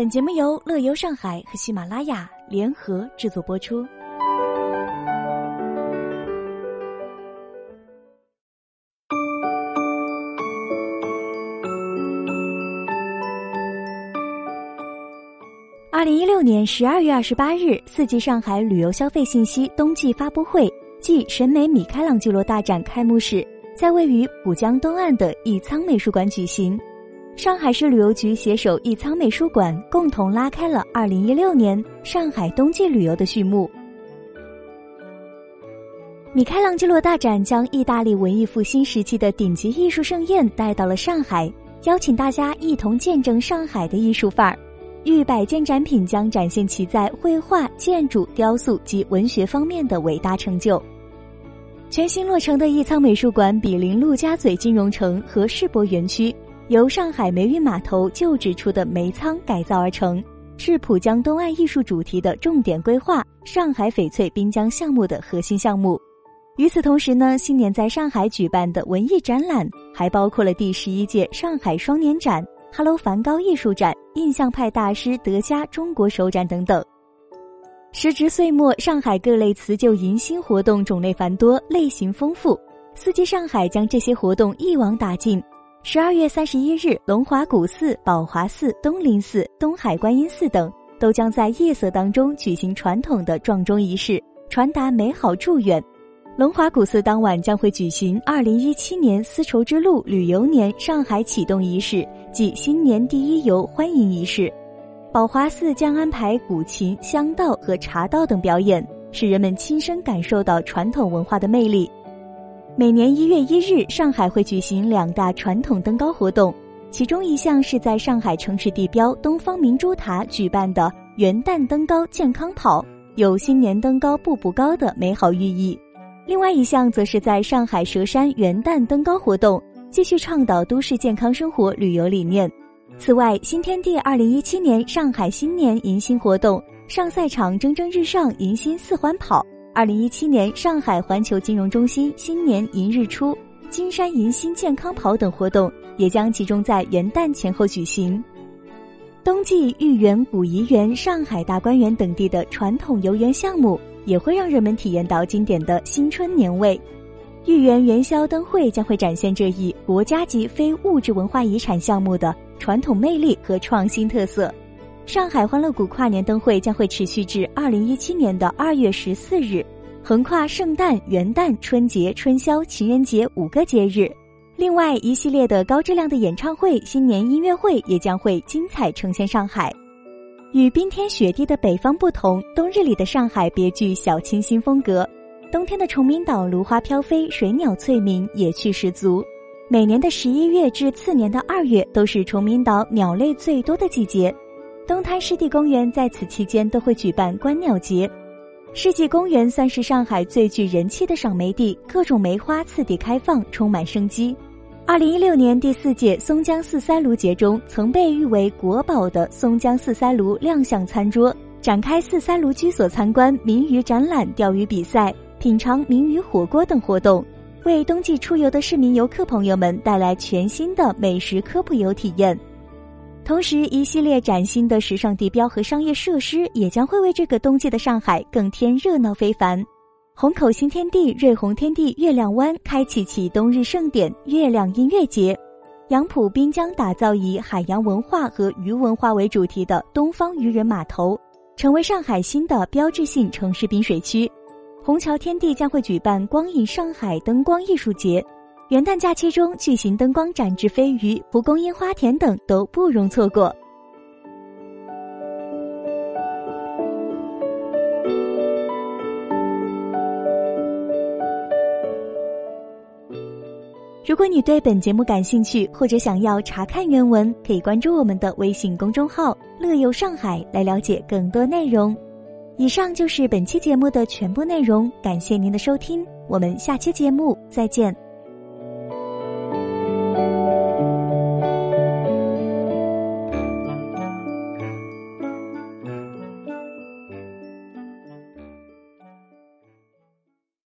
本节目由乐游上海和喜马拉雅联合制作播出。二零一六年十二月二十八日，四季上海旅游消费信息冬季发布会暨审美米开朗基罗大展开幕式在位于浦江东岸的益仓美术馆举行。上海市旅游局携手益仓美术馆，共同拉开了二零一六年上海冬季旅游的序幕。米开朗基罗大展将意大利文艺复兴时期的顶级艺术盛宴带到了上海，邀请大家一同见证上海的艺术范儿。逾百件展品将展现其在绘画、建筑、雕塑及文学方面的伟大成就。全新落成的益仓美术馆毗邻陆家嘴金融城和世博园区，由上海煤运码头旧址处的煤仓改造而成，是浦江东岸艺术主题的重点规划——上海翡翠滨江项目的核心项目。与此同时呢，新年在上海举办的文艺展览还包括了第十一届上海双年展。哈喽，梵高艺术展、印象派大师德加中国首展等等。时值岁末，上海各类辞旧迎新活动种类繁多，类型丰富。四季上海将这些活动一网打尽。十二月三十一日，龙华古寺、宝华寺、东林寺、东海观音寺等都将在夜色当中举行传统的撞钟仪式，传达美好祝愿。龙华古寺当晚将会举行二零一七年丝绸之路旅游年上海启动仪式暨新年第一游欢迎仪式，宝华寺将安排古琴、香道和茶道等表演，使人们亲身感受到传统文化的魅力。每年一月一日，上海会举行两大传统登高活动，其中一项是在上海城市地标东方明珠塔举办的元旦登高健康跑，有新年登高步步高的美好寓意。另外一项则是在上海佘山元旦登高活动，继续倡导都市健康生活旅游理念。此外，新天地二零一七年上海新年迎新活动上赛场蒸蒸日上迎新四环跑，二零一七年上海环球金融中心新年迎日出金山迎新健康跑等活动也将集中在元旦前后举行。冬季豫园、古怡园、上海大观园等地的传统游园项目。也会让人们体验到经典的新春年味。豫园元宵灯会将会展现这一国家级非物质文化遗产项目的传统魅力和创新特色。上海欢乐谷跨年灯会将会持续至二零一七年的二月十四日，横跨圣诞、元旦、春节、春宵、情人节五个节日。另外，一系列的高质量的演唱会、新年音乐会也将会精彩呈现上海。与冰天雪地的北方不同，冬日里的上海别具小清新风格。冬天的崇明岛芦花飘飞，水鸟翠鸣，野趣十足。每年的十一月至次年的二月都是崇明岛鸟类最多的季节。东滩湿地公园在此期间都会举办观鸟节。世纪公园算是上海最具人气的赏梅地，各种梅花次第开放，充满生机。二零一六年第四届松江四塞炉节中，曾被誉为国宝的松江四塞炉亮相餐桌，展开四塞炉居所参观、明鱼展览、钓鱼比赛、品尝明鱼火锅等活动，为冬季出游的市民游客朋友们带来全新的美食科普游体验。同时，一系列崭新的时尚地标和商业设施也将会为这个冬季的上海更添热闹非凡。虹口新天地瑞虹天地月亮湾开启其冬日盛典月亮音乐节，杨浦滨江打造以海洋文化和鱼文化为主题的东方渔人码头，成为上海新的标志性城市滨水区。虹桥天地将会举办光影上海灯光艺术节，元旦假期中巨型灯光展翅飞鱼、蒲公英花田等都不容错过。如果你对本节目感兴趣，或者想要查看原文，可以关注我们的微信公众号“乐游上海”来了解更多内容。以上就是本期节目的全部内容，感谢您的收听，我们下期节目再见。